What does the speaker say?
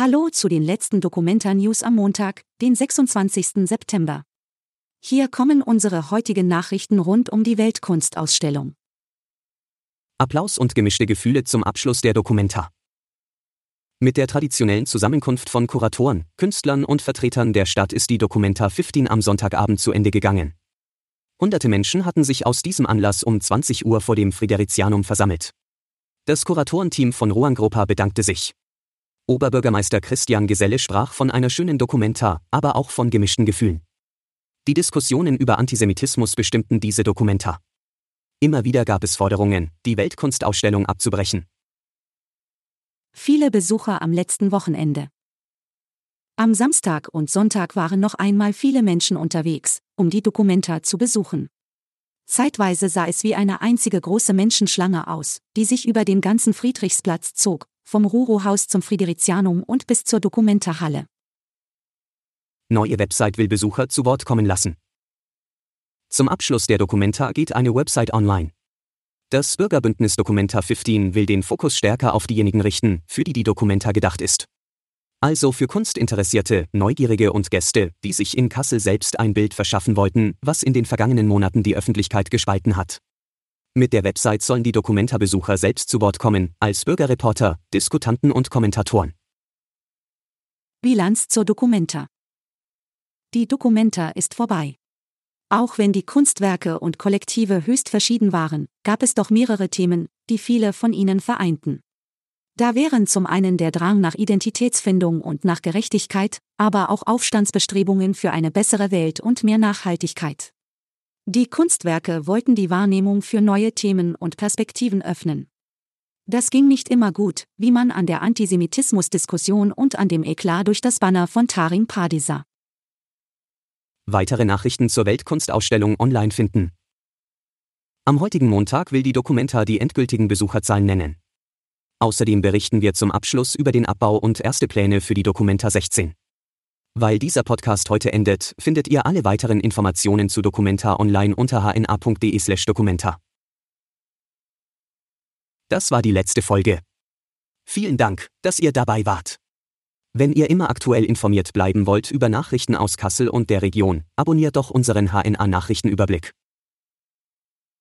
Hallo zu den letzten Dokumenta News am Montag, den 26. September. Hier kommen unsere heutigen Nachrichten rund um die Weltkunstausstellung. Applaus und gemischte Gefühle zum Abschluss der Dokumenta. Mit der traditionellen Zusammenkunft von Kuratoren, Künstlern und Vertretern der Stadt ist die Documenta 15 am Sonntagabend zu Ende gegangen. Hunderte Menschen hatten sich aus diesem Anlass um 20 Uhr vor dem Friderizianum versammelt. Das Kuratorenteam von Rohan Gropa bedankte sich. Oberbürgermeister Christian Geselle sprach von einer schönen Dokumenta, aber auch von gemischten Gefühlen. Die Diskussionen über Antisemitismus bestimmten diese Dokumenta. Immer wieder gab es Forderungen, die Weltkunstausstellung abzubrechen. Viele Besucher am letzten Wochenende. Am Samstag und Sonntag waren noch einmal viele Menschen unterwegs, um die Dokumenta zu besuchen. Zeitweise sah es wie eine einzige große Menschenschlange aus, die sich über den ganzen Friedrichsplatz zog, vom Ruro-Haus zum Friderizianum und bis zur Dokumenta-Halle. Neue Website will Besucher zu Wort kommen lassen. Zum Abschluss der Dokumenta geht eine Website online. Das Bürgerbündnis Dokumenta 15 will den Fokus stärker auf diejenigen richten, für die die Dokumenta gedacht ist. Also für Kunstinteressierte, Neugierige und Gäste, die sich in Kassel selbst ein Bild verschaffen wollten, was in den vergangenen Monaten die Öffentlichkeit gespalten hat. Mit der Website sollen die Dokumenta-Besucher selbst zu Wort kommen, als Bürgerreporter, Diskutanten und Kommentatoren. Bilanz zur Dokumenta. Die Dokumenta ist vorbei. Auch wenn die Kunstwerke und Kollektive höchst verschieden waren, gab es doch mehrere Themen, die viele von ihnen vereinten. Da wären zum einen der Drang nach Identitätsfindung und nach Gerechtigkeit, aber auch Aufstandsbestrebungen für eine bessere Welt und mehr Nachhaltigkeit. Die Kunstwerke wollten die Wahrnehmung für neue Themen und Perspektiven öffnen. Das ging nicht immer gut, wie man an der Antisemitismusdiskussion und an dem Eklat durch das Banner von Taring Pardisa. Weitere Nachrichten zur Weltkunstausstellung online finden. Am heutigen Montag will die Dokumenta die endgültigen Besucherzahlen nennen. Außerdem berichten wir zum Abschluss über den Abbau und erste Pläne für die Dokumenta 16. Weil dieser Podcast heute endet, findet ihr alle weiteren Informationen zu Documenta online unter hna.de/documenta. Das war die letzte Folge. Vielen Dank, dass ihr dabei wart. Wenn ihr immer aktuell informiert bleiben wollt über Nachrichten aus Kassel und der Region, abonniert doch unseren HNA Nachrichtenüberblick.